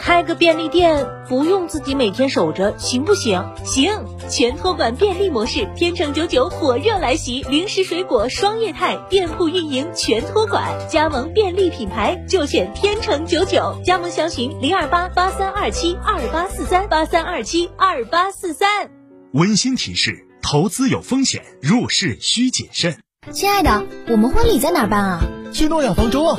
开个便利店不用自己每天守着，行不行？行！全托管便利模式，天成九九火热来袭，零食水果双业态，店铺运营全托管，加盟便利品牌就选天成九九，加盟详询零二八八三二七二八四三八三二七二八四三。温馨提示：投资有风险，入市需谨慎。亲爱的，我们婚礼在哪儿办啊？去诺亚方舟啊！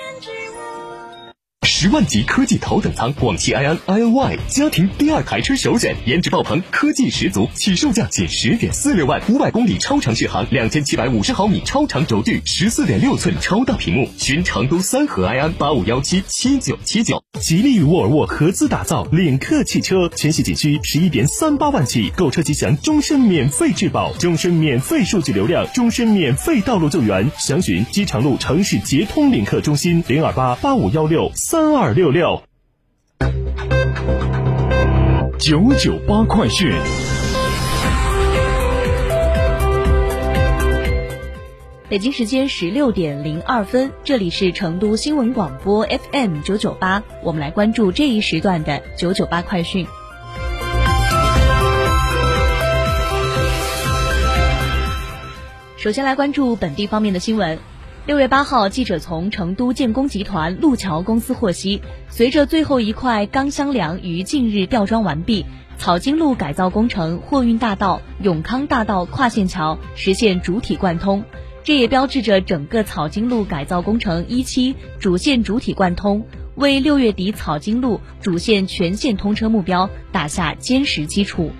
天之十万级科技头等舱，广汽埃安 iNY 家庭第二台车首选，颜值爆棚，科技十足，起售价仅十点四六万，五百公里超长续航，两千七百五十毫米超长轴距，十四点六寸超大屏幕。寻成都三河埃安八五幺七七九七九。吉利与沃尔沃合资打造领克汽车，全系仅需十一点三八万起，购车即享终身免费质保，终身免费数据流量，终身免费道路救援。详询机场路城市捷通领克中心零二八八五幺六三二六六。九九八快讯。北京时间十六点零二分，这里是成都新闻广播 FM 九九八，我们来关注这一时段的九九八快讯。首先来关注本地方面的新闻。六月八号，记者从成都建工集团路桥公司获悉，随着最后一块钢箱梁于近日吊装完毕，草金路改造工程货运大道永康大道跨线桥实现主体贯通。这也标志着整个草金路改造工程一期主线主体贯通，为六月底草金路主线全线通车目标打下坚实基础。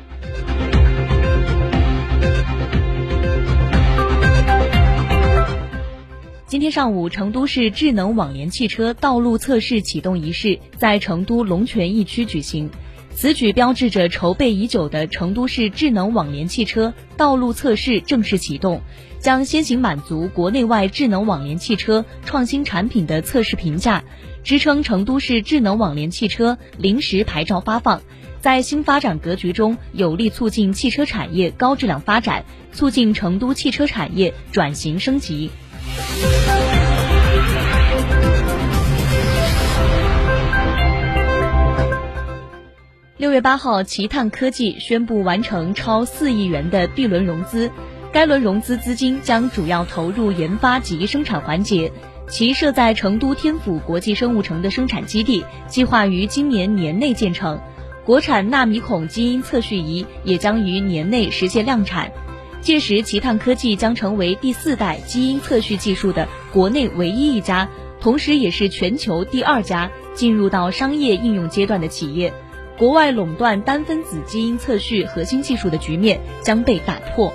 今天上午，成都市智能网联汽车道路测试启动仪式在成都龙泉驿区举行。此举标志着筹备已久的成都市智能网联汽车道路测试正式启动，将先行满足国内外智能网联汽车创新产品的测试评价，支撑成都市智能网联汽车临时牌照发放，在新发展格局中有力促进汽车产业高质量发展，促进成都汽车产业转型升级。六月八号，奇碳科技宣布完成超四亿元的 B 轮融资，该轮融资资金将主要投入研发及生产环节。其设在成都天府国际生物城的生产基地，计划于今年年内建成。国产纳米孔基因测序仪也将于年内实现量产。届时，奇碳科技将成为第四代基因测序技术的国内唯一一家，同时也是全球第二家进入到商业应用阶段的企业。国外垄断单分子基因测序核心技术的局面将被打破。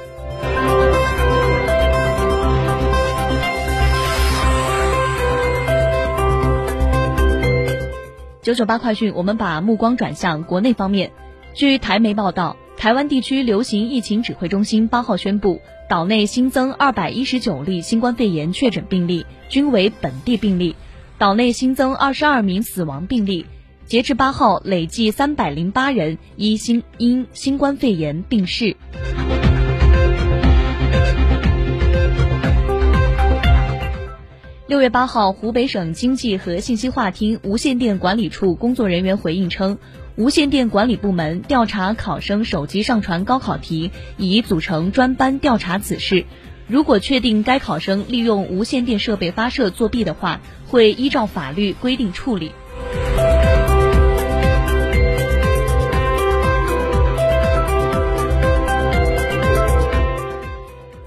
九九八快讯，我们把目光转向国内方面。据台媒报道，台湾地区流行疫情指挥中心八号宣布，岛内新增二百一十九例新冠肺炎确诊病例，均为本地病例。岛内新增二十二名死亡病例，截至八号，累计三百零八人因新因新冠肺炎病逝。六月八号，湖北省经济和信息化厅无线电管理处工作人员回应称，无线电管理部门调查考生手机上传高考题，已组成专班调查此事。如果确定该考生利用无线电设备发射作弊的话，会依照法律规定处理。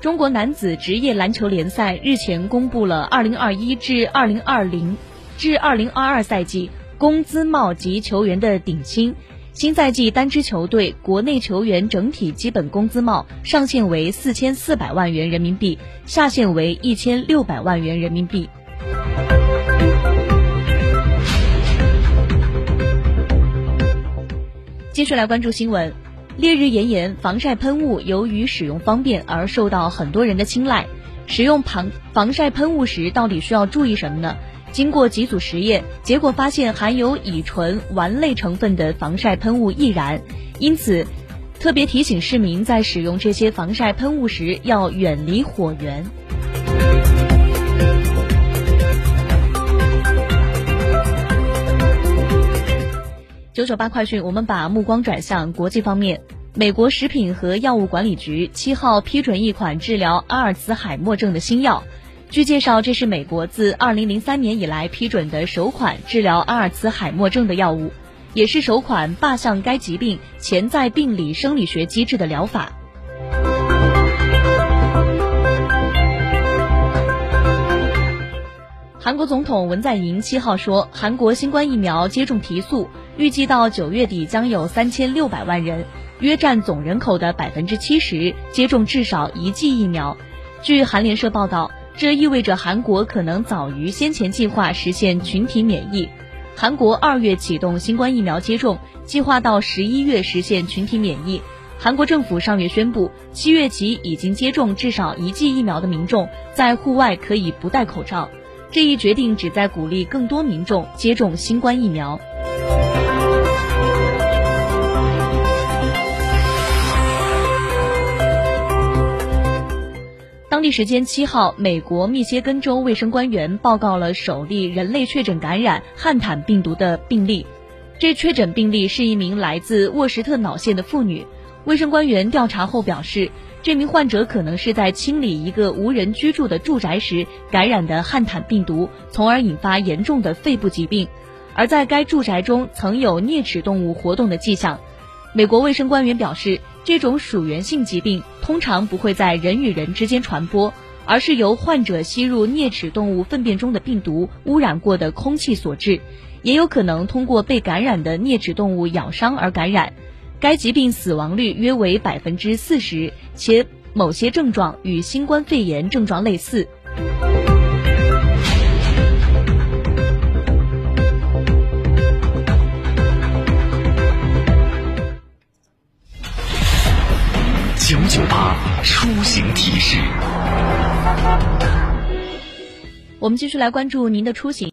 中国男子职业篮球联赛日前公布了2021至2020至2022赛季工资帽及球员的顶薪。新赛季单支球队国内球员整体基本工资帽上限为四千四百万元人民币，下限为一千六百万元人民币。继续来关注新闻。烈日炎炎，防晒喷雾由于使用方便而受到很多人的青睐。使用防防晒喷雾时，到底需要注意什么呢？经过几组实验，结果发现含有乙醇烷类成分的防晒喷雾易燃，因此特别提醒市民在使用这些防晒喷雾时要远离火源。九九八快讯，我们把目光转向国际方面。美国食品和药物管理局七号批准一款治疗阿尔茨海默症的新药。据介绍，这是美国自二零零三年以来批准的首款治疗阿尔茨海默症的药物，也是首款靶向该疾病潜在病理生理学机制的疗法。韩国总统文在寅七号说，韩国新冠疫苗接种提速。预计到九月底将有三千六百万人，约占总人口的百分之七十接种至少一剂疫苗。据韩联社报道，这意味着韩国可能早于先前计划实现群体免疫。韩国二月启动新冠疫苗接种，计划到十一月实现群体免疫。韩国政府上月宣布，七月起已经接种至少一剂疫苗的民众在户外可以不戴口罩。这一决定旨在鼓励更多民众接种新冠疫苗。当地时间七号，美国密歇根州卫生官员报告了首例人类确诊感染汉坦病毒的病例。这确诊病例是一名来自沃什特瑙县的妇女。卫生官员调查后表示，这名患者可能是在清理一个无人居住的住宅时感染的汉坦病毒，从而引发严重的肺部疾病。而在该住宅中曾有啮齿动物活动的迹象。美国卫生官员表示，这种属源性疾病通常不会在人与人之间传播，而是由患者吸入啮齿动物粪便中的病毒污染过的空气所致，也有可能通过被感染的啮齿动物咬伤而感染。该疾病死亡率约为百分之四十，且某些症状与新冠肺炎症状类似。我们继续来关注您的出行。